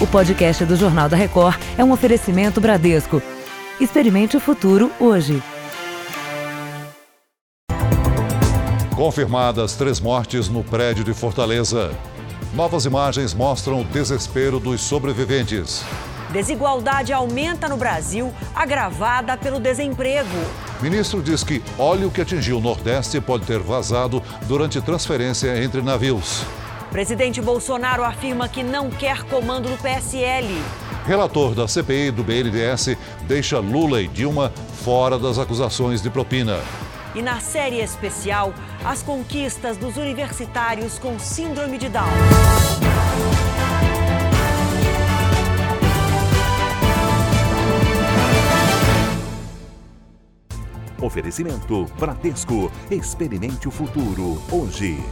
O podcast do Jornal da Record é um oferecimento Bradesco. Experimente o futuro hoje. Confirmadas três mortes no prédio de Fortaleza. Novas imagens mostram o desespero dos sobreviventes. Desigualdade aumenta no Brasil, agravada pelo desemprego. Ministro diz que óleo que atingiu o Nordeste pode ter vazado durante transferência entre navios. Presidente Bolsonaro afirma que não quer comando do PSL. Relator da CPI do BNDES deixa Lula e Dilma fora das acusações de propina. E na série especial, as conquistas dos universitários com síndrome de Down. Oferecimento Bradesco. Experimente o futuro hoje.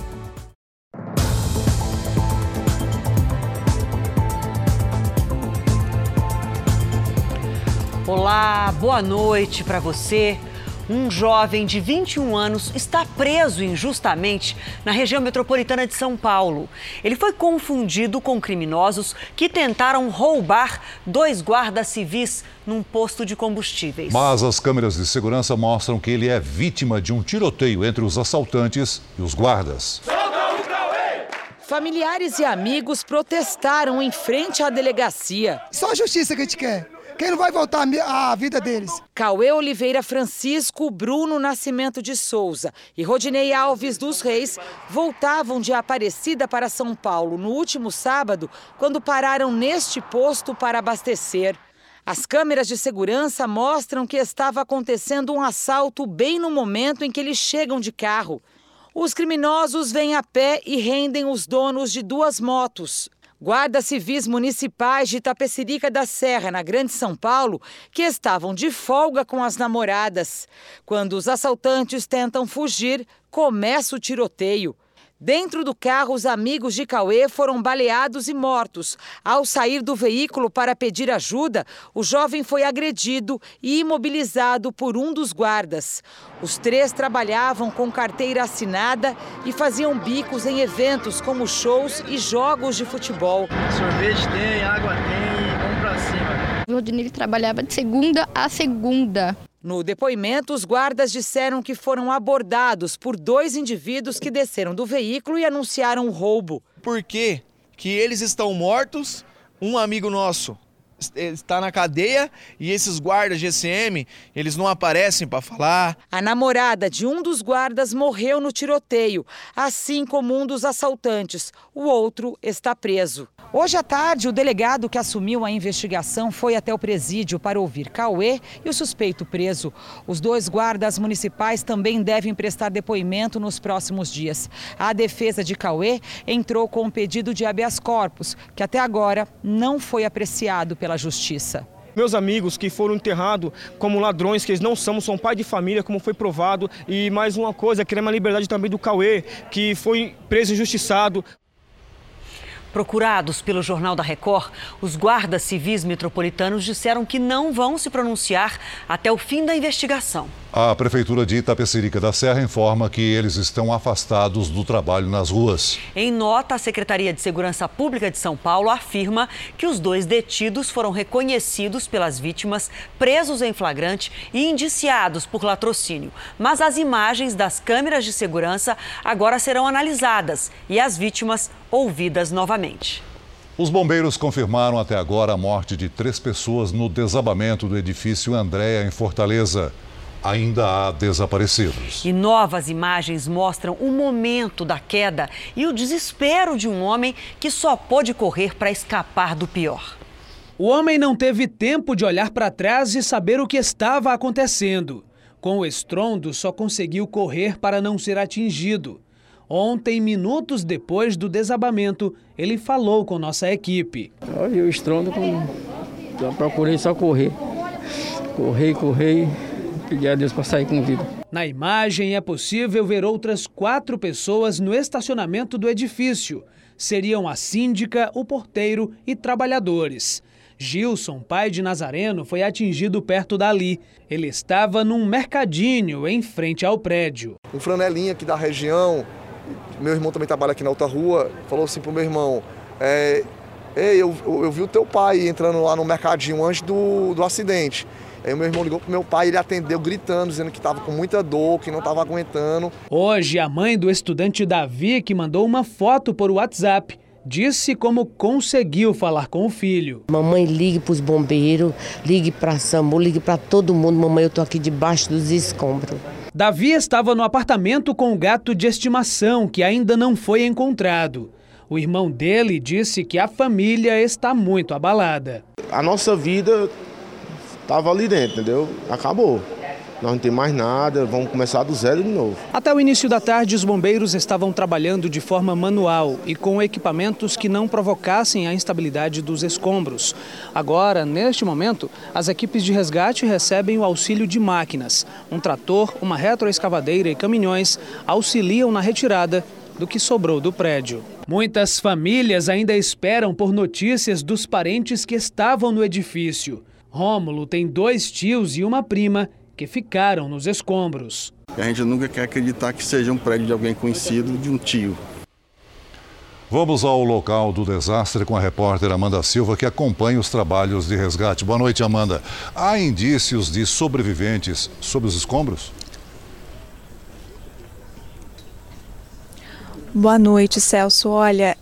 Olá, boa noite para você. Um jovem de 21 anos está preso injustamente na região metropolitana de São Paulo. Ele foi confundido com criminosos que tentaram roubar dois guardas civis num posto de combustíveis. Mas as câmeras de segurança mostram que ele é vítima de um tiroteio entre os assaltantes e os guardas. Familiares e amigos protestaram em frente à delegacia. Só a justiça que a gente quer. Quem não vai voltar à vida deles? Cauê Oliveira Francisco, Bruno Nascimento de Souza e Rodinei Alves dos Reis voltavam de Aparecida para São Paulo no último sábado, quando pararam neste posto para abastecer. As câmeras de segurança mostram que estava acontecendo um assalto bem no momento em que eles chegam de carro. Os criminosos vêm a pé e rendem os donos de duas motos. Guardas civis municipais de Itapecerica da Serra, na Grande São Paulo, que estavam de folga com as namoradas. Quando os assaltantes tentam fugir, começa o tiroteio. Dentro do carro, os amigos de Cauê foram baleados e mortos. Ao sair do veículo para pedir ajuda, o jovem foi agredido e imobilizado por um dos guardas. Os três trabalhavam com carteira assinada e faziam bicos em eventos como shows e jogos de futebol. Sorvete tem, água tem. O Rodinei trabalhava de segunda a segunda. No depoimento, os guardas disseram que foram abordados por dois indivíduos que desceram do veículo e anunciaram o roubo. Por quê? Que eles estão mortos, um amigo nosso está na cadeia e esses guardas GCM, eles não aparecem para falar. A namorada de um dos guardas morreu no tiroteio, assim como um dos assaltantes. O outro está preso. Hoje à tarde, o delegado que assumiu a investigação foi até o presídio para ouvir Cauê e o suspeito preso. Os dois guardas municipais também devem prestar depoimento nos próximos dias. A defesa de Cauê entrou com um pedido de habeas corpus, que até agora não foi apreciado pela justiça meus amigos que foram enterrados como ladrões, que eles não são, são pai de família, como foi provado. E mais uma coisa, queremos a liberdade também do Cauê, que foi preso injustiçado. Procurados pelo Jornal da Record, os guardas civis metropolitanos disseram que não vão se pronunciar até o fim da investigação. A Prefeitura de Itapecerica da Serra informa que eles estão afastados do trabalho nas ruas. Em nota, a Secretaria de Segurança Pública de São Paulo afirma que os dois detidos foram reconhecidos pelas vítimas, presos em flagrante e indiciados por latrocínio. Mas as imagens das câmeras de segurança agora serão analisadas e as vítimas ouvidas novamente. Os bombeiros confirmaram até agora a morte de três pessoas no desabamento do edifício Andréa, em Fortaleza ainda há desaparecidos. E novas imagens mostram o momento da queda e o desespero de um homem que só pôde correr para escapar do pior. O homem não teve tempo de olhar para trás e saber o que estava acontecendo. Com o estrondo, só conseguiu correr para não ser atingido. Ontem, minutos depois do desabamento, ele falou com nossa equipe. Eu o estrondo, eu procurei só correr. Corri, corri, pedir a Deus para sair com vida. Na imagem é possível ver outras quatro pessoas no estacionamento do edifício. Seriam a síndica, o porteiro e trabalhadores. Gilson, pai de Nazareno, foi atingido perto dali. Ele estava num mercadinho em frente ao prédio. Um franelinha aqui da região, meu irmão também trabalha aqui na outra rua, falou assim pro meu irmão, é, Ei, eu, eu, eu vi o teu pai entrando lá no mercadinho antes do, do acidente. Aí o meu irmão ligou pro meu pai, ele atendeu gritando, dizendo que estava com muita dor, que não estava aguentando. Hoje, a mãe do estudante Davi, que mandou uma foto por WhatsApp, disse como conseguiu falar com o filho. Mamãe, ligue para os bombeiros, ligue para SAMU, ligue para todo mundo. Mamãe, eu tô aqui debaixo dos escombros. Davi estava no apartamento com o gato de estimação, que ainda não foi encontrado. O irmão dele disse que a família está muito abalada. A nossa vida estava ali dentro, entendeu? Acabou. Nós não tem mais nada, vamos começar do zero de novo. Até o início da tarde, os bombeiros estavam trabalhando de forma manual e com equipamentos que não provocassem a instabilidade dos escombros. Agora, neste momento, as equipes de resgate recebem o auxílio de máquinas. Um trator, uma retroescavadeira e caminhões auxiliam na retirada do que sobrou do prédio. Muitas famílias ainda esperam por notícias dos parentes que estavam no edifício. Rômulo tem dois tios e uma prima que ficaram nos escombros. A gente nunca quer acreditar que seja um prédio de alguém conhecido, de um tio. Vamos ao local do desastre com a repórter Amanda Silva, que acompanha os trabalhos de resgate. Boa noite, Amanda. Há indícios de sobreviventes sob os escombros? Boa noite, Celso. Olha,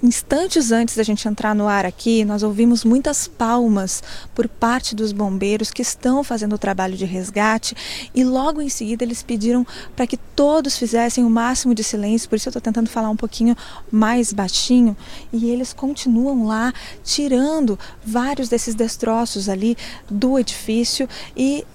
Instantes antes da gente entrar no ar aqui, nós ouvimos muitas palmas por parte dos bombeiros que estão fazendo o trabalho de resgate e logo em seguida eles pediram para que todos fizessem o máximo de silêncio, por isso eu estou tentando falar um pouquinho mais baixinho. E eles continuam lá tirando vários desses destroços ali do edifício e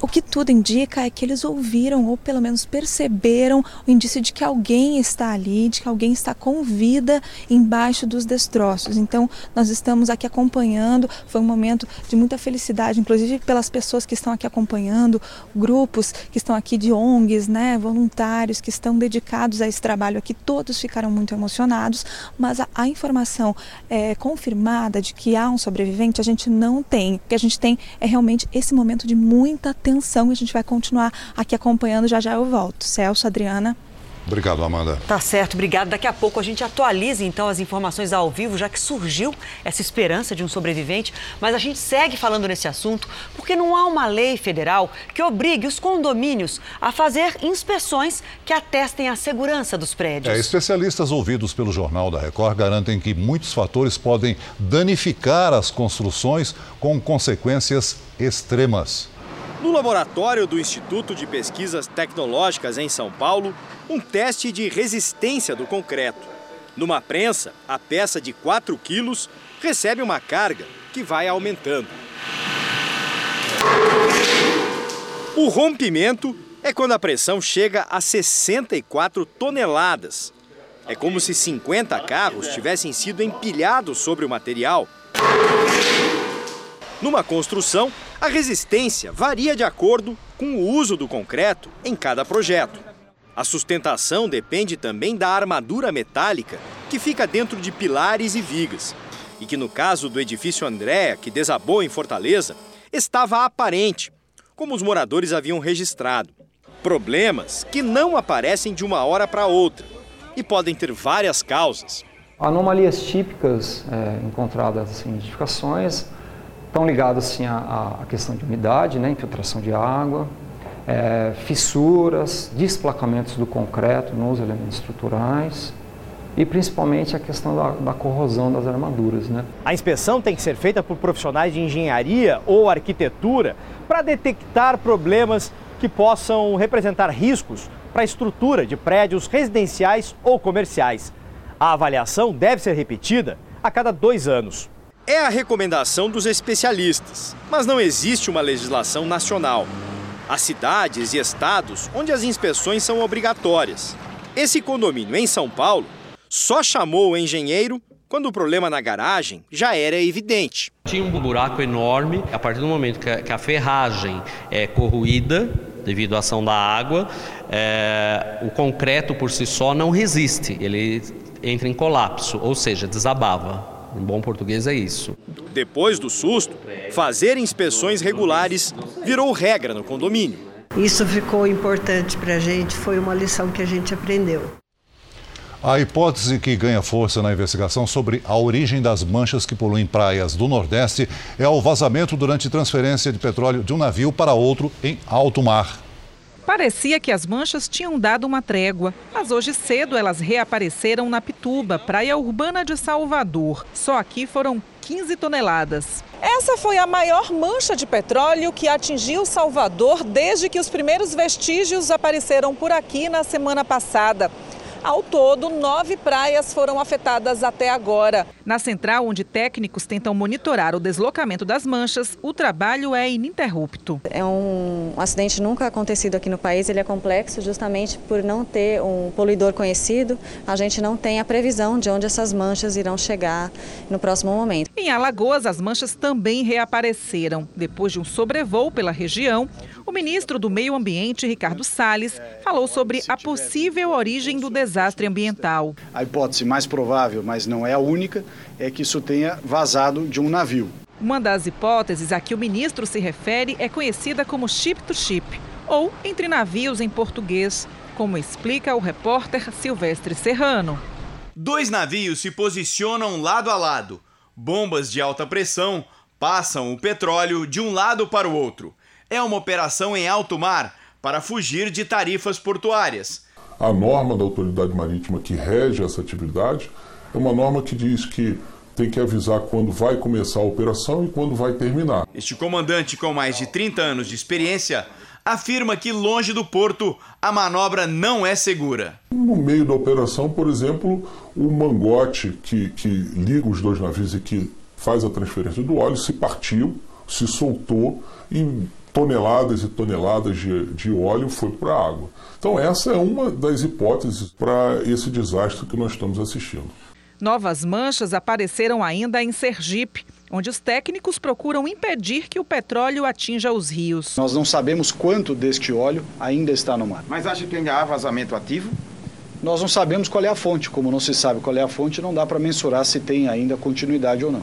o que tudo indica é que eles ouviram ou pelo menos perceberam o indício de que alguém está ali, de que alguém está com vida embaixo dos destroços. Então, nós estamos aqui acompanhando. Foi um momento de muita felicidade, inclusive pelas pessoas que estão aqui acompanhando, grupos que estão aqui de ONGs, né, voluntários que estão dedicados a esse trabalho aqui. Todos ficaram muito emocionados, mas a, a informação é, confirmada de que há um sobrevivente a gente não tem. O que a gente tem é realmente esse momento de muita atenção e a gente vai continuar aqui acompanhando. Já já eu volto. Celso, Adriana. Obrigado, Amanda. Tá certo, obrigado. Daqui a pouco a gente atualiza então as informações ao vivo, já que surgiu essa esperança de um sobrevivente. Mas a gente segue falando nesse assunto porque não há uma lei federal que obrigue os condomínios a fazer inspeções que atestem a segurança dos prédios. É, especialistas ouvidos pelo Jornal da Record garantem que muitos fatores podem danificar as construções com consequências extremas. No laboratório do Instituto de Pesquisas Tecnológicas em São Paulo, um teste de resistência do concreto. Numa prensa, a peça de 4 quilos recebe uma carga que vai aumentando. O rompimento é quando a pressão chega a 64 toneladas. É como se 50 carros tivessem sido empilhados sobre o material. Numa construção, a resistência varia de acordo com o uso do concreto em cada projeto. A sustentação depende também da armadura metálica que fica dentro de pilares e vigas, e que no caso do edifício Andréa, que desabou em Fortaleza, estava aparente, como os moradores haviam registrado. Problemas que não aparecem de uma hora para outra e podem ter várias causas. Anomalias típicas é, encontradas em edificações estão ligados assim, à, à, questão de umidade, né, infiltração de água, é, fissuras, desplacamentos do concreto nos elementos estruturais e principalmente a questão da, da, corrosão das armaduras. Né? A inspeção tem que ser feita por profissionais de engenharia ou arquitetura para detectar problemas que possam representar riscos para a estrutura de prédios residenciais ou comerciais. A avaliação deve ser repetida a cada dois anos. É a recomendação dos especialistas, mas não existe uma legislação nacional. Há cidades e estados onde as inspeções são obrigatórias. Esse condomínio em São Paulo só chamou o engenheiro quando o problema na garagem já era evidente. Tinha um buraco enorme, a partir do momento que a ferragem é corroída, devido à ação da água, é, o concreto por si só não resiste, ele entra em colapso, ou seja, desabava. Em bom português é isso. Depois do susto, fazer inspeções regulares virou regra no condomínio. Isso ficou importante para a gente, foi uma lição que a gente aprendeu. A hipótese que ganha força na investigação sobre a origem das manchas que poluem praias do Nordeste é o vazamento durante transferência de petróleo de um navio para outro em alto mar. Parecia que as manchas tinham dado uma trégua, mas hoje cedo elas reapareceram na Pituba, praia urbana de Salvador. Só aqui foram 15 toneladas. Essa foi a maior mancha de petróleo que atingiu Salvador desde que os primeiros vestígios apareceram por aqui na semana passada. Ao todo, nove praias foram afetadas até agora. Na central, onde técnicos tentam monitorar o deslocamento das manchas, o trabalho é ininterrupto. É um acidente nunca acontecido aqui no país, ele é complexo justamente por não ter um poluidor conhecido. A gente não tem a previsão de onde essas manchas irão chegar no próximo momento. Em Alagoas, as manchas também reapareceram. Depois de um sobrevoo pela região, o ministro do Meio Ambiente, Ricardo Salles, falou sobre a possível origem do desastre ambiental. A hipótese mais provável, mas não é a única, é que isso tenha vazado de um navio. Uma das hipóteses a que o ministro se refere é conhecida como ship to ship, ou entre navios em português, como explica o repórter Silvestre Serrano. Dois navios se posicionam lado a lado. Bombas de alta pressão passam o petróleo de um lado para o outro é uma operação em alto mar para fugir de tarifas portuárias. A norma da autoridade marítima que rege essa atividade é uma norma que diz que tem que avisar quando vai começar a operação e quando vai terminar. Este comandante, com mais de 30 anos de experiência, afirma que longe do porto a manobra não é segura. No meio da operação, por exemplo, o mangote que, que liga os dois navios e que faz a transferência do óleo se partiu, se soltou e toneladas e toneladas de, de óleo foi para a água. Então, essa é uma das hipóteses para esse desastre que nós estamos assistindo. Novas manchas apareceram ainda em Sergipe, onde os técnicos procuram impedir que o petróleo atinja os rios. Nós não sabemos quanto deste óleo ainda está no mar. Mas acha que ainda há vazamento ativo? Nós não sabemos qual é a fonte. Como não se sabe qual é a fonte, não dá para mensurar se tem ainda continuidade ou não.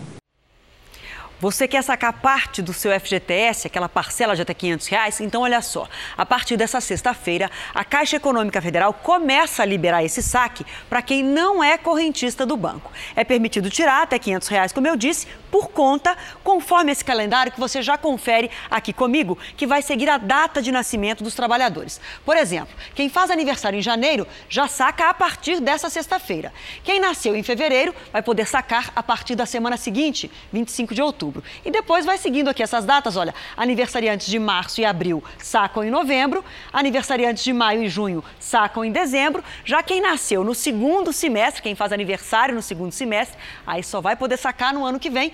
Você quer sacar parte do seu FGTS, aquela parcela de até 500 reais? Então, olha só, a partir dessa sexta-feira, a Caixa Econômica Federal começa a liberar esse saque para quem não é correntista do banco. É permitido tirar até 500 reais, como eu disse, por conta, conforme esse calendário que você já confere aqui comigo, que vai seguir a data de nascimento dos trabalhadores. Por exemplo, quem faz aniversário em janeiro já saca a partir dessa sexta-feira. Quem nasceu em fevereiro vai poder sacar a partir da semana seguinte, 25 de outubro outubro. E depois vai seguindo aqui essas datas, olha, aniversariantes de março e abril sacam em novembro, aniversariantes de maio e junho sacam em dezembro, já quem nasceu no segundo semestre, quem faz aniversário no segundo semestre, aí só vai poder sacar no ano que vem,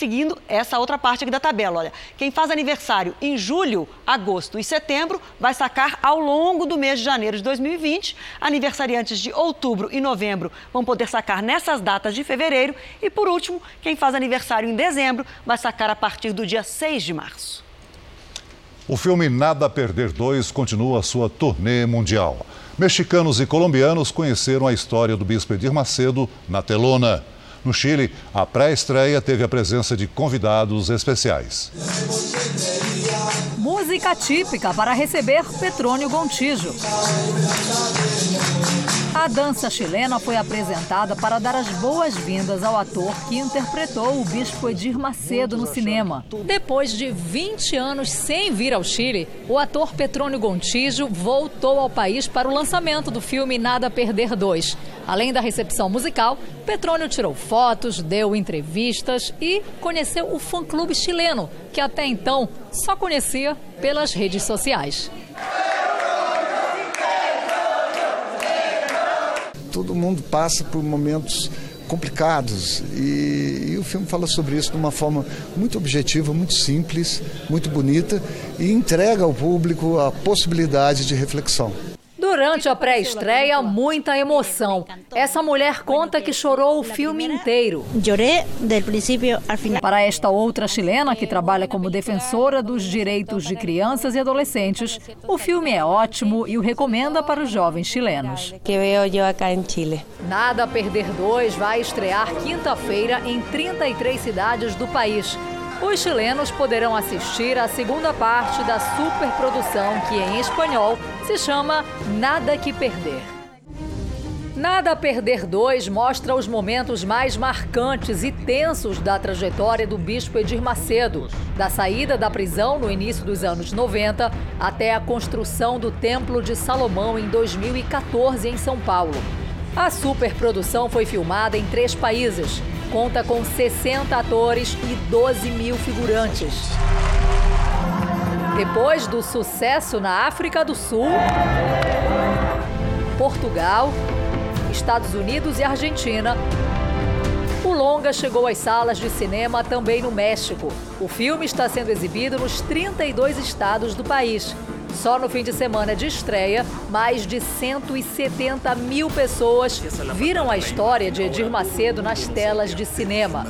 seguindo essa outra parte aqui da tabela. Olha, quem faz aniversário em julho, agosto e setembro vai sacar ao longo do mês de janeiro de 2020. Aniversariantes de outubro e novembro vão poder sacar nessas datas de fevereiro. E por último, quem faz aniversário em dezembro vai sacar a partir do dia 6 de março. O filme Nada a Perder 2 continua sua turnê mundial. Mexicanos e colombianos conheceram a história do Bispo Edir Macedo na telona. No Chile, a pré-estreia teve a presença de convidados especiais. Música típica para receber Petrônio Gontijo. A dança chilena foi apresentada para dar as boas-vindas ao ator que interpretou o bispo Edir Macedo no cinema. Depois de 20 anos sem vir ao Chile, o ator Petrônio Gontijo voltou ao país para o lançamento do filme Nada a Perder 2. Além da recepção musical, Petrônio tirou fotos, deu entrevistas e conheceu o fã-clube chileno, que até então só conhecia pelas redes sociais. Todo mundo passa por momentos complicados e, e, o filme fala sobre isso de uma forma muito objetiva, muito simples, muito bonita e entrega ao público a possibilidade de reflexão. Durante a pré-estreia, muita emoção. Essa mulher conta que chorou o filme inteiro. Chorei do princípio ao final. Para esta outra chilena que trabalha como defensora dos direitos de crianças e adolescentes, o filme é ótimo e o recomenda para os jovens chilenos. Que vejo eu aqui em Chile. Nada a Perder 2 vai estrear quinta-feira em 33 cidades do país os chilenos poderão assistir à segunda parte da superprodução que, em espanhol, se chama Nada que Perder. Nada a Perder 2 mostra os momentos mais marcantes e tensos da trajetória do bispo Edir Macedo, da saída da prisão no início dos anos 90 até a construção do Templo de Salomão em 2014 em São Paulo. A superprodução foi filmada em três países, conta com 60 atores e 12 mil figurantes. Depois do sucesso na África do Sul, Portugal, Estados Unidos e Argentina, o longa chegou às salas de cinema também no México. O filme está sendo exibido nos 32 estados do país. Só no fim de semana de estreia, mais de 170 mil pessoas viram a história de Edir Macedo nas telas de cinema.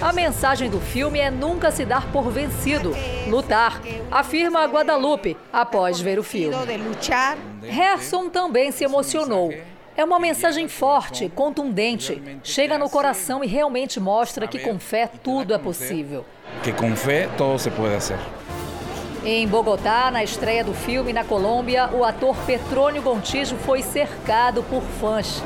A mensagem do filme é nunca se dar por vencido, lutar, afirma a Guadalupe após ver o filme. Harrison também se emocionou. É uma mensagem forte, contundente, chega no coração e realmente mostra que com fé tudo é possível. Que com fé todo se pode fazer. Em Bogotá, na estreia do filme na Colômbia, o ator Petrônio Gontijo foi cercado por fãs.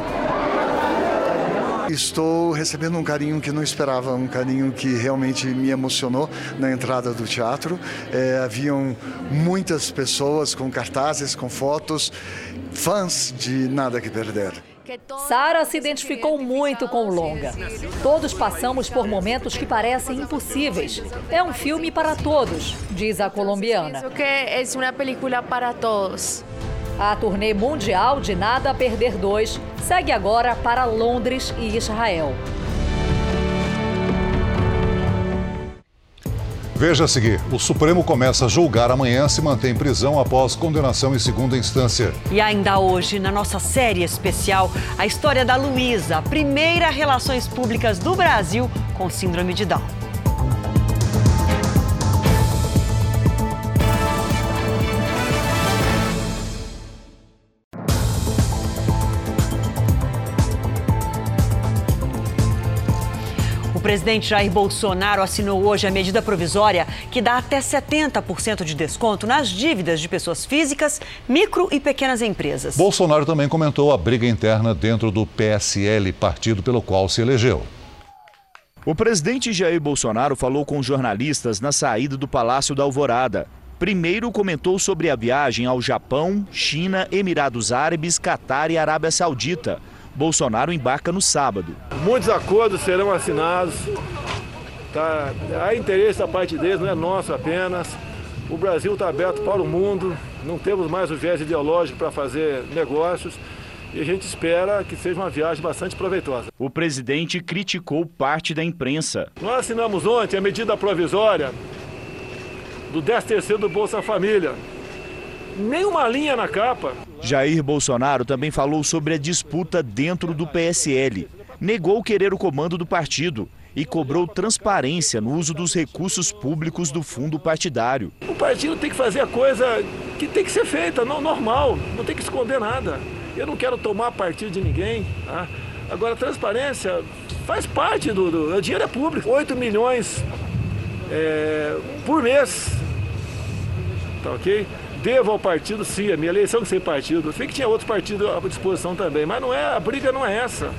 Estou recebendo um carinho que não esperava, um carinho que realmente me emocionou na entrada do teatro. É, haviam muitas pessoas com cartazes, com fotos, fãs de Nada que Perder. Sara se identificou muito com o longa. Todos passamos por momentos que parecem impossíveis. É um filme para todos, diz a colombiana. Que é uma película para todos. A turnê mundial de Nada a Perder 2 segue agora para Londres e Israel. Veja a seguir: o Supremo começa a julgar amanhã se mantém em prisão após condenação em segunda instância. E ainda hoje, na nossa série especial, a história da Luísa, a primeira relações públicas do Brasil com síndrome de Down. Presidente Jair Bolsonaro assinou hoje a medida provisória que dá até 70% de desconto nas dívidas de pessoas físicas, micro e pequenas empresas. Bolsonaro também comentou a briga interna dentro do PSL, partido pelo qual se elegeu. O presidente Jair Bolsonaro falou com jornalistas na saída do Palácio da Alvorada. Primeiro comentou sobre a viagem ao Japão, China, Emirados Árabes, Catar e Arábia Saudita. Bolsonaro embarca no sábado. Muitos acordos serão assinados. Tá? Há interesse da parte deles, não é nosso apenas. O Brasil está aberto para o mundo, não temos mais o viés ideológico para fazer negócios e a gente espera que seja uma viagem bastante proveitosa. O presidente criticou parte da imprensa. Nós assinamos ontem a medida provisória do 13º do Bolsa Família. Nem uma linha na capa. Jair Bolsonaro também falou sobre a disputa dentro do PSL. Negou querer o comando do partido e cobrou transparência no uso dos recursos públicos do fundo partidário. O partido tem que fazer a coisa que tem que ser feita, não, normal, não tem que esconder nada. Eu não quero tomar partido de ninguém. Tá? Agora, transparência faz parte do, do. O dinheiro é público. 8 milhões é, por mês. Tá ok? Devo ao partido, sim, a minha eleição sem partido. Eu sei que tinha outros partidos à disposição também, mas não é, a briga não é essa.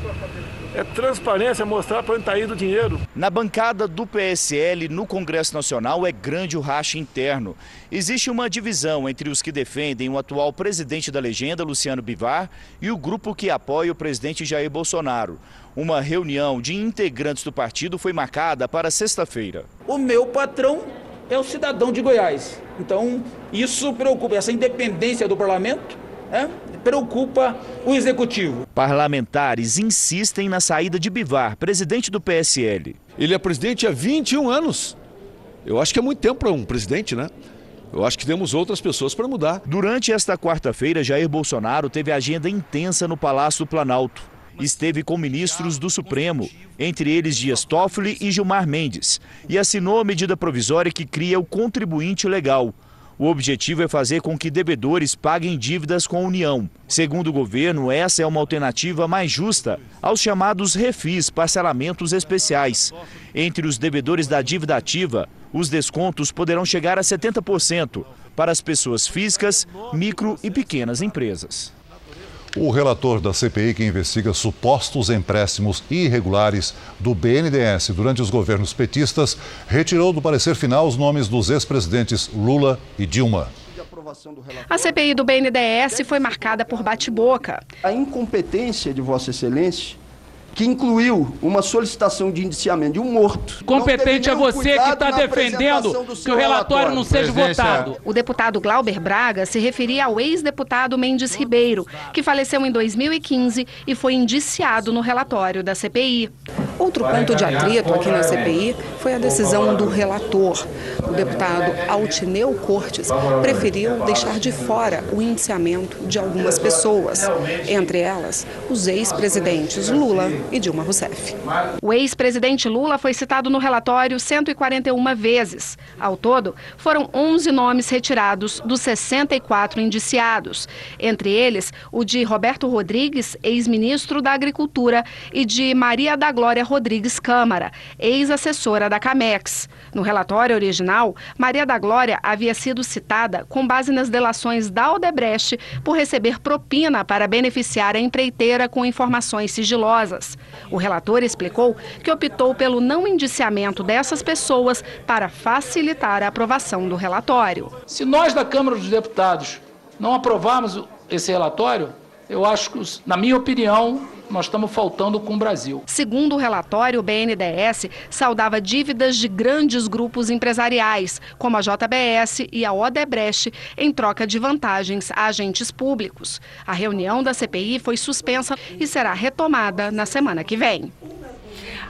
É transparência, mostrar para onde está indo o dinheiro. Na bancada do PSL no Congresso Nacional é grande o racha interno. Existe uma divisão entre os que defendem o atual presidente da legenda, Luciano Bivar, e o grupo que apoia o presidente Jair Bolsonaro. Uma reunião de integrantes do partido foi marcada para sexta-feira. O meu patrão é o cidadão de Goiás. Então, isso preocupa, essa independência do parlamento é, preocupa o executivo. Parlamentares insistem na saída de Bivar, presidente do PSL. Ele é presidente há 21 anos. Eu acho que é muito tempo para um presidente, né? Eu acho que temos outras pessoas para mudar. Durante esta quarta-feira, Jair Bolsonaro teve agenda intensa no Palácio do Planalto esteve com ministros do Supremo, entre eles Dias Toffoli e Gilmar Mendes, e assinou a medida provisória que cria o contribuinte legal. O objetivo é fazer com que devedores paguem dívidas com a União. Segundo o governo, essa é uma alternativa mais justa aos chamados refis, parcelamentos especiais. Entre os devedores da dívida ativa, os descontos poderão chegar a 70% para as pessoas físicas, micro e pequenas empresas. O relator da CPI que investiga supostos empréstimos irregulares do BNDES durante os governos petistas retirou do parecer final os nomes dos ex-presidentes Lula e Dilma. A CPI do BNDES foi marcada por bate-boca. A incompetência de Vossa Excelência que incluiu uma solicitação de indiciamento de um morto. Competente é você que está defendendo que o relatório não seja votado. O deputado Glauber Braga se referia ao ex-deputado Mendes Ribeiro, que faleceu em 2015 e foi indiciado no relatório da CPI. Outro ponto de atrito aqui na CPI foi a decisão do relator. O deputado Altineu Cortes preferiu deixar de fora o indiciamento de algumas pessoas, entre elas os ex-presidentes Lula e Dilma Rousseff. O ex-presidente Lula foi citado no relatório 141 vezes. Ao todo, foram 11 nomes retirados dos 64 indiciados, entre eles o de Roberto Rodrigues, ex-ministro da Agricultura, e de Maria da Glória Rodrigues Câmara, ex-assessora da Camex. No relatório original, Maria da Glória havia sido citada com base nas delações da Odebrecht por receber propina para beneficiar a empreiteira com informações sigilosas. O relator explicou que optou pelo não indiciamento dessas pessoas para facilitar a aprovação do relatório. Se nós da Câmara dos Deputados não aprovarmos esse relatório, eu acho que, na minha opinião, nós estamos faltando com o Brasil. Segundo o relatório, o BNDES saudava dívidas de grandes grupos empresariais, como a JBS e a Odebrecht, em troca de vantagens a agentes públicos. A reunião da CPI foi suspensa e será retomada na semana que vem.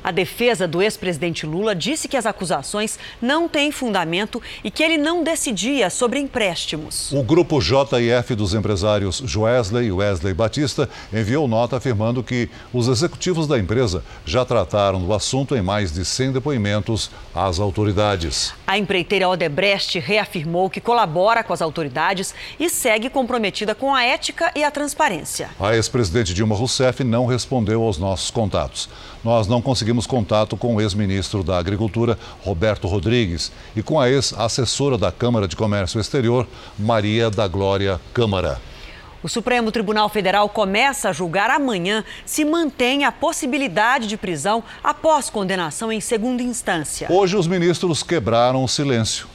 A defesa do ex-presidente Lula disse que as acusações não têm fundamento e que ele não decidia sobre empréstimos. O grupo JF dos empresários Joesley e Wesley Batista enviou nota afirmando que os executivos da empresa já trataram do assunto em mais de 100 depoimentos às autoridades. A empreiteira Odebrecht reafirmou que colabora com as autoridades e segue comprometida com a ética e a transparência. A ex-presidente Dilma Rousseff não respondeu aos nossos contatos. Nós não conseguimos contato com o ex-ministro da Agricultura, Roberto Rodrigues, e com a ex-assessora da Câmara de Comércio Exterior, Maria da Glória Câmara. O Supremo Tribunal Federal começa a julgar amanhã se mantém a possibilidade de prisão após condenação em segunda instância. Hoje, os ministros quebraram o silêncio.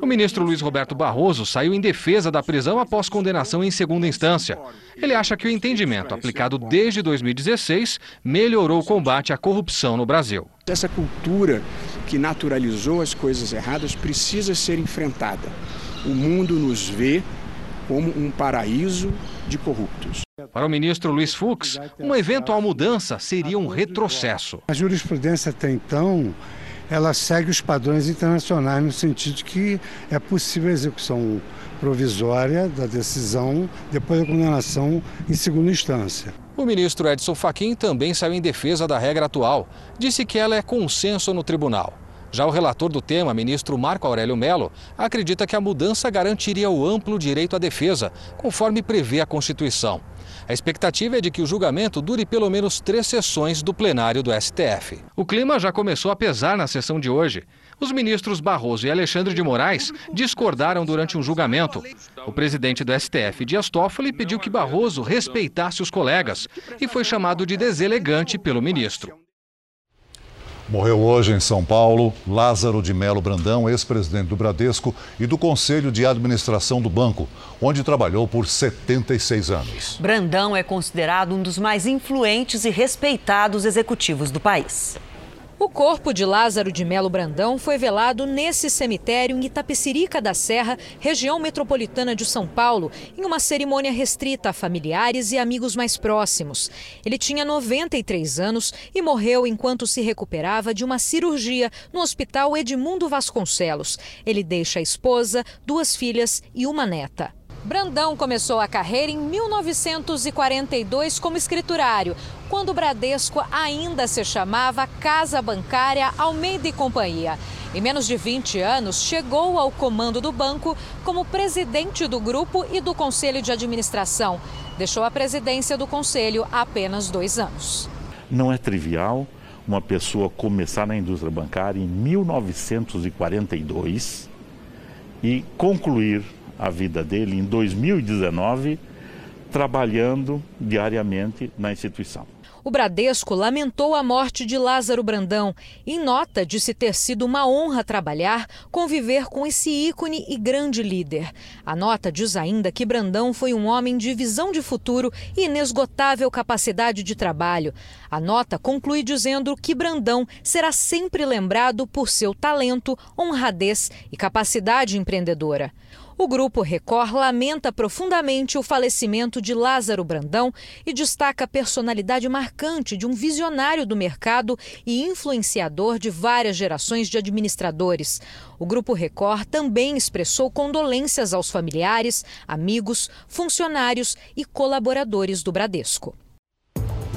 O ministro Luiz Roberto Barroso saiu em defesa da prisão após condenação em segunda instância. Ele acha que o entendimento aplicado desde 2016 melhorou o combate à corrupção no Brasil. Essa cultura que naturalizou as coisas erradas precisa ser enfrentada. O mundo nos vê como um paraíso de corruptos. Para o ministro Luiz Fux, uma eventual mudança seria um retrocesso. A jurisprudência até então ela segue os padrões internacionais no sentido de que é possível a execução provisória da decisão depois da condenação em segunda instância. O ministro Edson Fachin também saiu em defesa da regra atual. Disse que ela é consenso no tribunal. Já o relator do tema, ministro Marco Aurélio Melo, acredita que a mudança garantiria o amplo direito à defesa, conforme prevê a Constituição. A expectativa é de que o julgamento dure pelo menos três sessões do plenário do STF. O clima já começou a pesar na sessão de hoje. Os ministros Barroso e Alexandre de Moraes discordaram durante um julgamento. O presidente do STF, Dias Toffoli, pediu que Barroso respeitasse os colegas e foi chamado de deselegante pelo ministro. Morreu hoje em São Paulo Lázaro de Melo Brandão, ex-presidente do Bradesco e do Conselho de Administração do banco, onde trabalhou por 76 anos. Brandão é considerado um dos mais influentes e respeitados executivos do país. O corpo de Lázaro de Melo Brandão foi velado nesse cemitério em Itapecerica da Serra, região metropolitana de São Paulo, em uma cerimônia restrita a familiares e amigos mais próximos. Ele tinha 93 anos e morreu enquanto se recuperava de uma cirurgia no Hospital Edmundo Vasconcelos. Ele deixa a esposa, duas filhas e uma neta. Brandão começou a carreira em 1942 como escriturário, quando o Bradesco ainda se chamava Casa Bancária Almeida e Companhia. Em menos de 20 anos, chegou ao comando do banco como presidente do grupo e do conselho de administração. Deixou a presidência do conselho há apenas dois anos. Não é trivial uma pessoa começar na indústria bancária em 1942 e concluir a vida dele em 2019 trabalhando diariamente na instituição. O Bradesco lamentou a morte de Lázaro Brandão. Em nota, disse ter sido uma honra trabalhar, conviver com esse ícone e grande líder. A nota diz ainda que Brandão foi um homem de visão de futuro e inesgotável capacidade de trabalho. A nota conclui dizendo que Brandão será sempre lembrado por seu talento, honradez e capacidade empreendedora. O Grupo Record lamenta profundamente o falecimento de Lázaro Brandão e destaca a personalidade marcante de um visionário do mercado e influenciador de várias gerações de administradores. O Grupo Record também expressou condolências aos familiares, amigos, funcionários e colaboradores do Bradesco.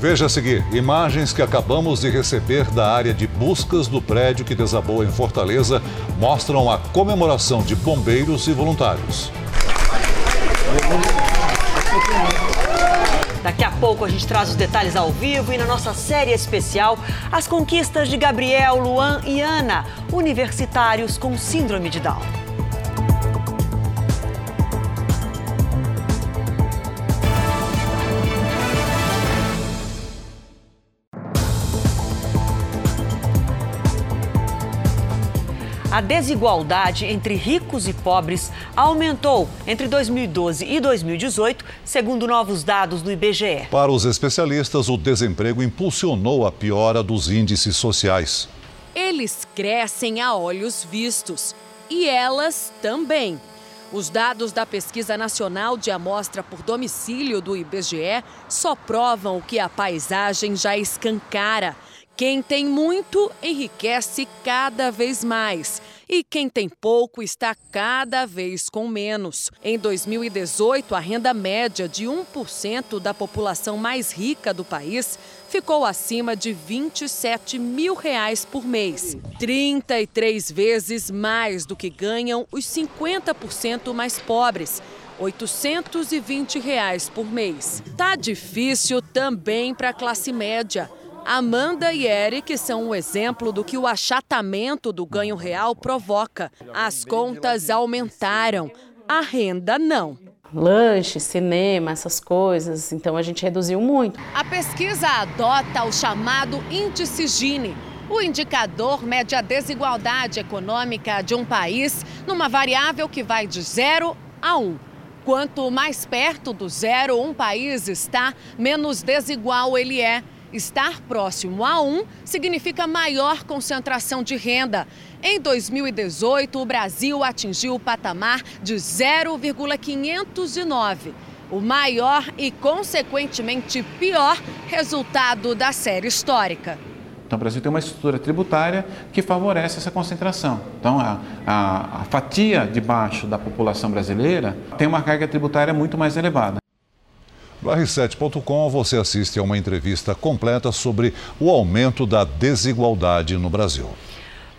Veja a seguir imagens que acabamos de receber da área de buscas do prédio que desabou em Fortaleza mostram a comemoração de bombeiros e voluntários. Daqui a pouco a gente traz os detalhes ao vivo e na nossa série especial as conquistas de Gabriel, Luan e Ana, universitários com síndrome de Down. A desigualdade entre ricos e pobres aumentou entre 2012 e 2018, segundo novos dados do IBGE. Para os especialistas, o desemprego impulsionou a piora dos índices sociais. Eles crescem a olhos vistos e elas também. Os dados da Pesquisa Nacional de Amostra por Domicílio do IBGE só provam o que a paisagem já escancara. Quem tem muito enriquece cada vez mais. E quem tem pouco está cada vez com menos. Em 2018, a renda média de 1% da população mais rica do país ficou acima de 27 mil reais por mês. 33 vezes mais do que ganham os 50% mais pobres. 820 reais por mês. Tá difícil também para a classe média. Amanda e Eric são um exemplo do que o achatamento do ganho real provoca. As contas aumentaram, a renda não. Lanche, cinema, essas coisas, então a gente reduziu muito. A pesquisa adota o chamado índice Gini. O indicador mede a desigualdade econômica de um país numa variável que vai de 0 a 1. Um. Quanto mais perto do zero um país está, menos desigual ele é. Estar próximo a 1 significa maior concentração de renda. Em 2018, o Brasil atingiu o patamar de 0,509, o maior e, consequentemente, pior resultado da série histórica. Então, o Brasil tem uma estrutura tributária que favorece essa concentração. Então, a, a, a fatia de baixo da população brasileira tem uma carga tributária muito mais elevada. No R7.com você assiste a uma entrevista completa sobre o aumento da desigualdade no Brasil.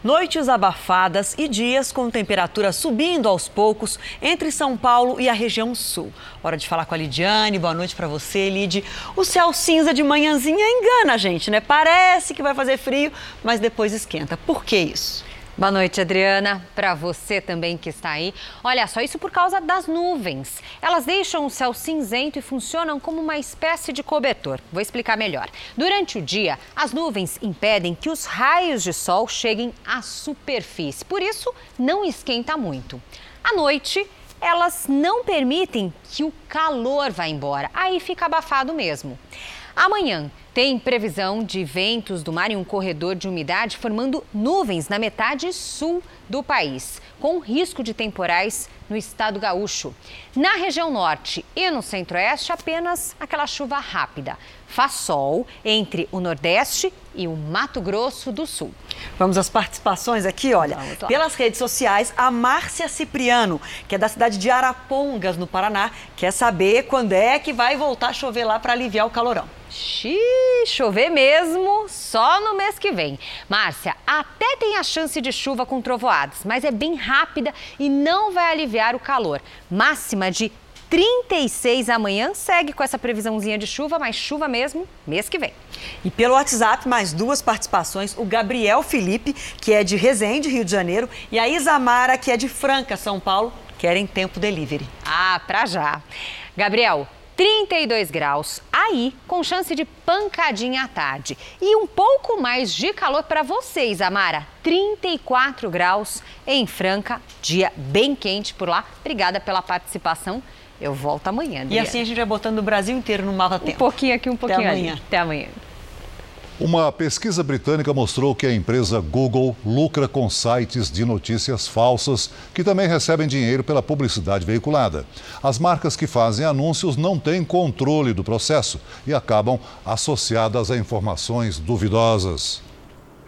Noites abafadas e dias com temperatura subindo aos poucos entre São Paulo e a região sul. Hora de falar com a Lidiane. Boa noite para você, Lid. O céu cinza de manhãzinha engana a gente, né? Parece que vai fazer frio, mas depois esquenta. Por que isso? Boa noite, Adriana. Para você também que está aí. Olha só, isso por causa das nuvens. Elas deixam o céu cinzento e funcionam como uma espécie de cobertor. Vou explicar melhor. Durante o dia, as nuvens impedem que os raios de sol cheguem à superfície. Por isso, não esquenta muito. À noite, elas não permitem que o calor vá embora. Aí fica abafado mesmo. Amanhã tem previsão de ventos do mar em um corredor de umidade formando nuvens na metade sul do país, com risco de temporais no estado gaúcho. Na região norte e no centro-oeste, apenas aquela chuva rápida. Faz sol entre o Nordeste e o Mato Grosso do Sul. Vamos às participações aqui, olha. Pelas redes sociais, a Márcia Cipriano, que é da cidade de Arapongas, no Paraná, quer saber quando é que vai voltar a chover lá para aliviar o calorão. Xiii, chover mesmo só no mês que vem. Márcia, até tem a chance de chuva com trovoadas, mas é bem rápida e não vai aliviar o calor. Máxima de 36 amanhã, segue com essa previsãozinha de chuva, mas chuva mesmo mês que vem. E pelo WhatsApp, mais duas participações: o Gabriel Felipe, que é de Resende, Rio de Janeiro, e a Isamara, que é de Franca, São Paulo, querem tempo delivery. Ah, pra já. Gabriel, 32 graus aí, com chance de pancadinha à tarde. E um pouco mais de calor para vocês, Amara. 34 graus em Franca, dia bem quente por lá. Obrigada pela participação. Eu volto amanhã. Adriana. E assim a gente vai botando o Brasil inteiro no mapa tempo. Um pouquinho aqui, um pouquinho Até amanhã. Ali. Até amanhã. Uma pesquisa britânica mostrou que a empresa Google lucra com sites de notícias falsas que também recebem dinheiro pela publicidade veiculada. As marcas que fazem anúncios não têm controle do processo e acabam associadas a informações duvidosas.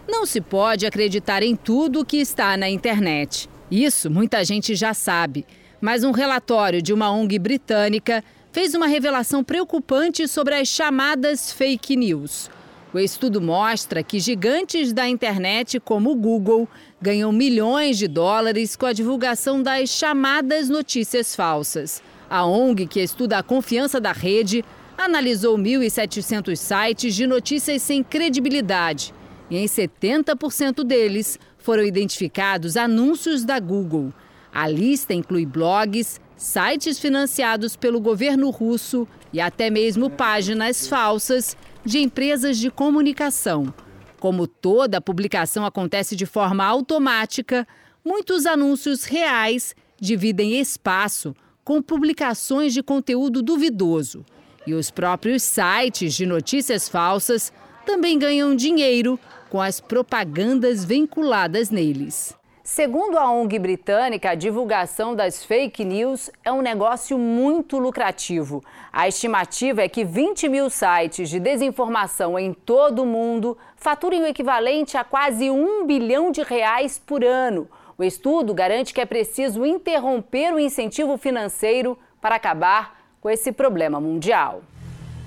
Não se pode acreditar em tudo que está na internet. Isso muita gente já sabe. Mas um relatório de uma ONG britânica fez uma revelação preocupante sobre as chamadas fake news. O estudo mostra que gigantes da internet como o Google ganham milhões de dólares com a divulgação das chamadas notícias falsas. A ONG, que estuda a confiança da rede, analisou 1.700 sites de notícias sem credibilidade e em 70% deles foram identificados anúncios da Google. A lista inclui blogs, sites financiados pelo governo russo e até mesmo páginas falsas de empresas de comunicação. Como toda publicação acontece de forma automática, muitos anúncios reais dividem espaço com publicações de conteúdo duvidoso. E os próprios sites de notícias falsas também ganham dinheiro com as propagandas vinculadas neles. Segundo a ONG britânica, a divulgação das fake news é um negócio muito lucrativo. A estimativa é que 20 mil sites de desinformação em todo o mundo faturem o equivalente a quase um bilhão de reais por ano. O estudo garante que é preciso interromper o incentivo financeiro para acabar com esse problema mundial.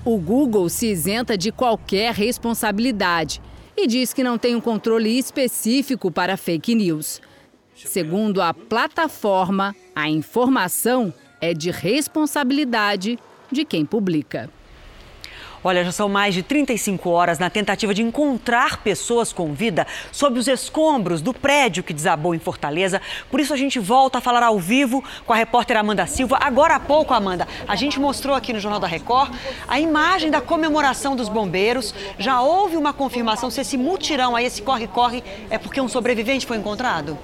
O Google se isenta de qualquer responsabilidade e diz que não tem um controle específico para fake news. Segundo a plataforma, a informação é de responsabilidade de quem publica. Olha, já são mais de 35 horas na tentativa de encontrar pessoas com vida sob os escombros do prédio que desabou em Fortaleza. Por isso a gente volta a falar ao vivo com a repórter Amanda Silva. Agora há pouco, Amanda, a gente mostrou aqui no Jornal da Record a imagem da comemoração dos bombeiros. Já houve uma confirmação se esse mutirão aí, esse corre-corre, é porque um sobrevivente foi encontrado?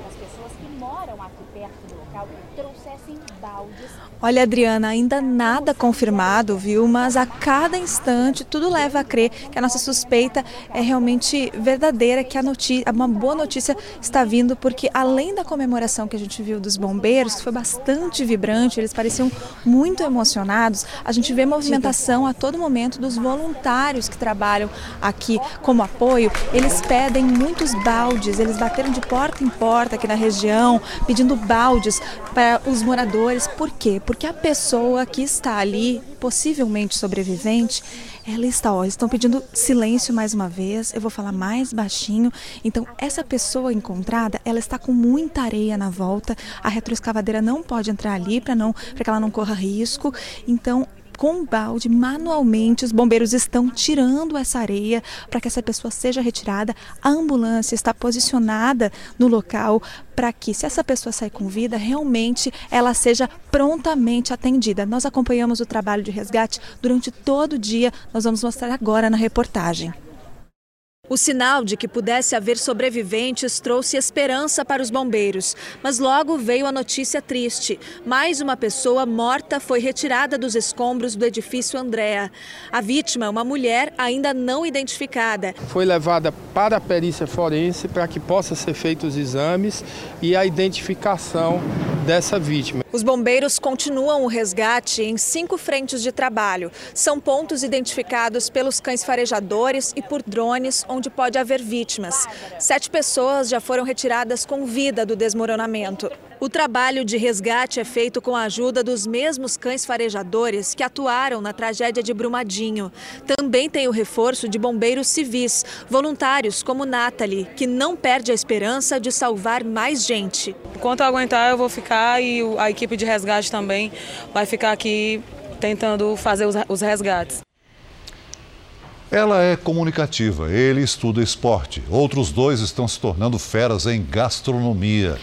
Olha, Adriana, ainda nada confirmado, viu? Mas a cada instante tudo leva a crer que a nossa suspeita é realmente verdadeira, que a notícia, uma boa notícia está vindo, porque além da comemoração que a gente viu dos bombeiros, que foi bastante vibrante, eles pareciam muito emocionados, a gente vê movimentação a todo momento dos voluntários que trabalham aqui como apoio. Eles pedem muitos baldes, eles bateram de porta em porta aqui na região, pedindo baldes para os moradores. Por quê? A pessoa que está ali, possivelmente sobrevivente, ela está, ó, estão pedindo silêncio mais uma vez, eu vou falar mais baixinho. Então, essa pessoa encontrada, ela está com muita areia na volta, a retroescavadeira não pode entrar ali para não para que ela não corra risco. Então, com balde, manualmente, os bombeiros estão tirando essa areia para que essa pessoa seja retirada. A ambulância está posicionada no local para que, se essa pessoa sair com vida, realmente ela seja prontamente atendida. Nós acompanhamos o trabalho de resgate durante todo o dia, nós vamos mostrar agora na reportagem. O sinal de que pudesse haver sobreviventes trouxe esperança para os bombeiros, mas logo veio a notícia triste. Mais uma pessoa morta foi retirada dos escombros do edifício Andréa. A vítima, uma mulher ainda não identificada. Foi levada para a perícia forense para que possa ser feitos os exames e a identificação dessa vítima. Os bombeiros continuam o resgate em cinco frentes de trabalho. São pontos identificados pelos cães farejadores e por drones onde pode haver vítimas. Sete pessoas já foram retiradas com vida do desmoronamento. O trabalho de resgate é feito com a ajuda dos mesmos cães farejadores que atuaram na tragédia de Brumadinho. Também tem o reforço de bombeiros civis, voluntários como Nathalie, que não perde a esperança de salvar mais gente. Enquanto eu aguentar, eu vou ficar e a equipe de resgate também vai ficar aqui tentando fazer os resgates. Ela é comunicativa, ele estuda esporte. Outros dois estão se tornando feras em gastronomia.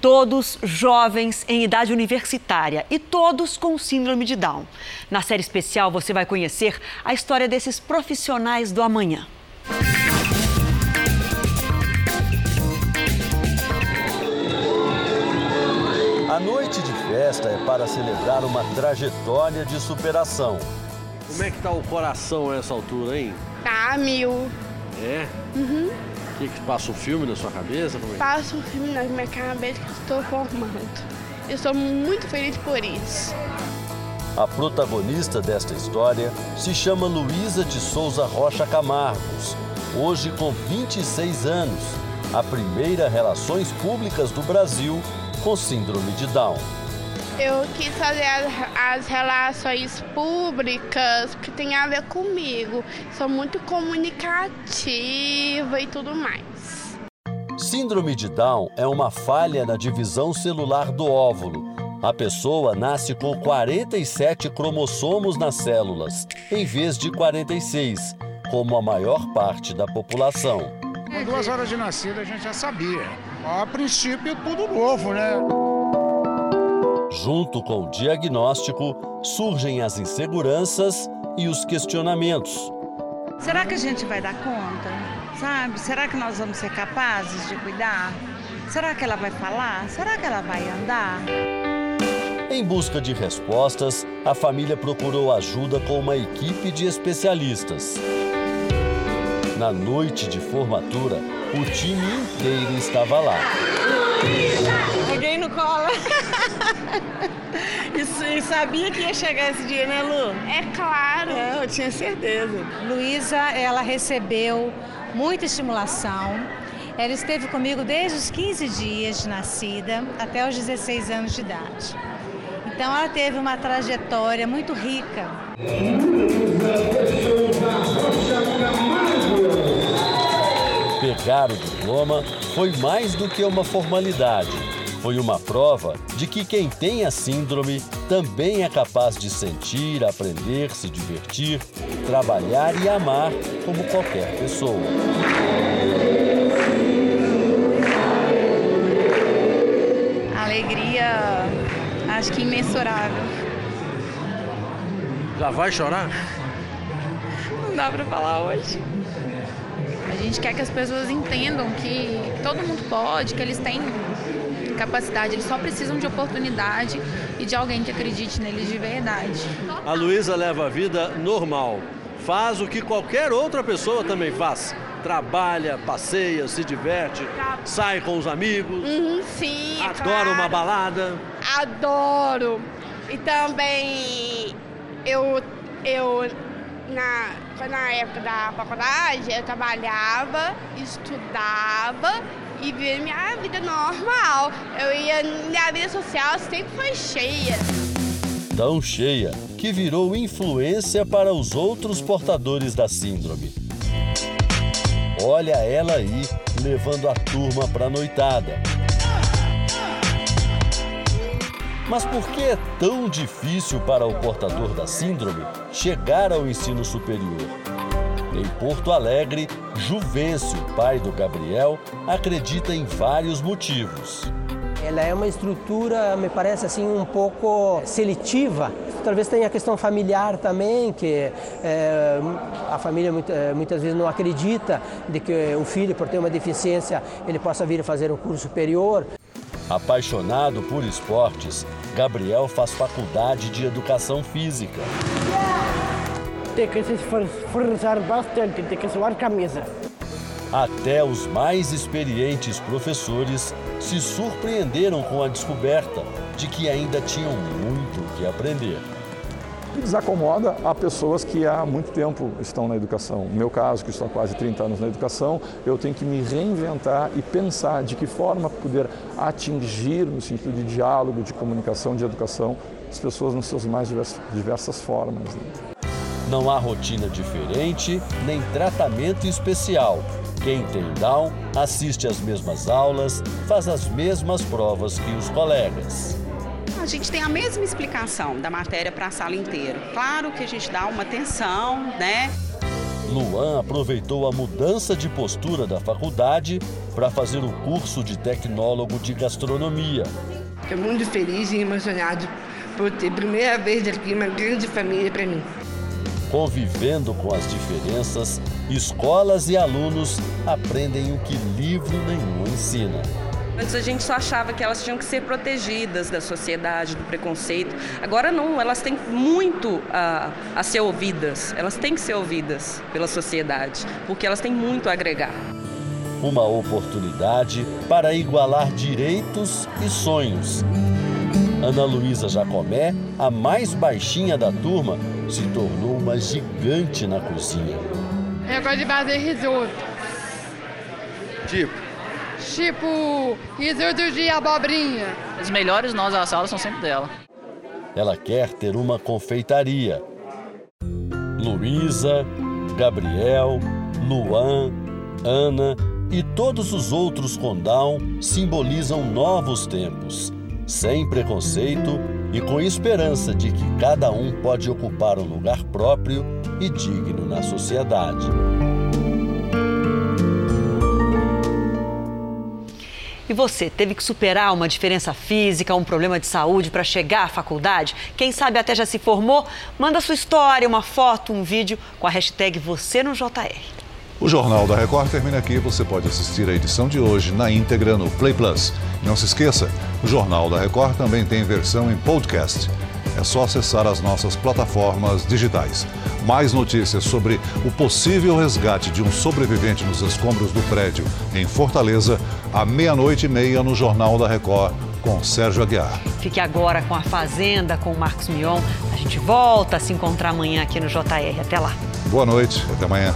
Todos jovens em idade universitária e todos com síndrome de Down. Na série especial você vai conhecer a história desses profissionais do amanhã. A noite de festa é para celebrar uma trajetória de superação. Como é que tá o coração a essa altura, hein? Tá mil. É? Uhum. O que, que passa um filme na sua cabeça? Como é? Passa um filme na minha cabeça que eu estou formando. Eu sou muito feliz por isso. A protagonista desta história se chama Luísa de Souza Rocha Camargos, hoje com 26 anos, a primeira Relações Públicas do Brasil com síndrome de Down. Eu quis fazer as, as, relações públicas que tem a ver comigo. Sou muito comunicativa e tudo mais. Síndrome de Down é uma falha na divisão celular do óvulo. A pessoa nasce com 47 cromossomos nas células, em vez de 46, como a maior parte da população. Com duas horas de nascida a gente já sabia. A princípio, tudo novo, né? Junto com o diagnóstico, surgem as inseguranças e os questionamentos. Será que a gente vai dar conta? Sabe? Será que nós vamos ser capazes de cuidar? Será que ela vai falar? Será que ela vai andar? Em busca de respostas, a família procurou ajuda com uma equipe de especialistas. Na noite de formatura, o time inteiro estava lá. Peguei no colo. e sabia que ia chegar esse dia, né, Lu? É claro. É, eu tinha certeza. Luísa, ela recebeu muita estimulação. Ela esteve comigo desde os 15 dias de nascida até os 16 anos de idade. Então ela teve uma trajetória muito rica. Pegar o diploma foi mais do que uma formalidade. Foi uma prova de que quem tem a síndrome também é capaz de sentir, aprender, se divertir, trabalhar e amar como qualquer pessoa. Alegria, acho que imensurável. Já vai chorar? Não dá pra falar hoje. A gente quer que as pessoas entendam que todo mundo pode, que eles têm capacidade, eles só precisam de oportunidade e de alguém que acredite neles de verdade. A Luísa leva a vida normal, faz o que qualquer outra pessoa também faz. Trabalha, passeia, se diverte, sai com os amigos. Uhum, sim. Adora claro. uma balada. Adoro. E também eu, eu na, na época da faculdade, eu trabalhava, estudava e vivia minha vida normal. Eu ia, minha vida social sempre foi cheia. Tão cheia que virou influência para os outros portadores da síndrome. Olha ela aí, levando a turma para noitada. Mas por que é tão difícil para o portador da síndrome chegar ao ensino superior? Em Porto Alegre, Juvencio, pai do Gabriel, acredita em vários motivos. Ela é uma estrutura, me parece assim, um pouco seletiva. Talvez tenha a questão familiar também, que é, a família muitas vezes não acredita de que o filho, por ter uma deficiência, ele possa vir a fazer um curso superior. Apaixonado por esportes, Gabriel faz faculdade de educação física. Tem que se esforçar bastante, tem que suar camisa. Até os mais experientes professores se surpreenderam com a descoberta de que ainda tinham muito o que aprender. Desacomoda a pessoas que há muito tempo estão na educação. No meu caso, que estou há quase 30 anos na educação, eu tenho que me reinventar e pensar de que forma poder atingir, no sentido de diálogo, de comunicação, de educação, as pessoas nas suas mais diversas, diversas formas. Não há rotina diferente, nem tratamento especial. Quem tem Down assiste às mesmas aulas, faz as mesmas provas que os colegas. A gente tem a mesma explicação da matéria para a sala inteira. Claro que a gente dá uma atenção, né? Luan aproveitou a mudança de postura da faculdade para fazer o curso de tecnólogo de gastronomia. Estou muito feliz e emocionado por ter primeira vez aqui uma grande família para mim. Convivendo com as diferenças, escolas e alunos aprendem o que livro nenhum ensina. Antes a gente só achava que elas tinham que ser protegidas da sociedade, do preconceito. Agora não, elas têm muito a, a ser ouvidas. Elas têm que ser ouvidas pela sociedade, porque elas têm muito a agregar. Uma oportunidade para igualar direitos e sonhos. Ana Luísa Jacomé, a mais baixinha da turma, se tornou uma gigante na cozinha. Eu gosto de fazer risoto. Tipo? Tipo, risoto de abobrinha. Os melhores nós da sala são sempre dela. Ela quer ter uma confeitaria. Luísa, Gabriel, Luan, Ana e todos os outros com Down simbolizam novos tempos, sem preconceito e com esperança de que cada um pode ocupar um lugar próprio e digno na sociedade. E você, teve que superar uma diferença física, um problema de saúde para chegar à faculdade? Quem sabe até já se formou? Manda sua história, uma foto, um vídeo com a hashtag Você no JR. O Jornal da Record termina aqui. Você pode assistir a edição de hoje na íntegra no Play Plus. Não se esqueça, o Jornal da Record também tem versão em podcast. É só acessar as nossas plataformas digitais. Mais notícias sobre o possível resgate de um sobrevivente nos escombros do prédio em Fortaleza, à meia-noite e meia no Jornal da Record, com Sérgio Aguiar. Fique agora com a Fazenda, com o Marcos Mion. A gente volta a se encontrar amanhã aqui no JR. Até lá. Boa noite, até amanhã.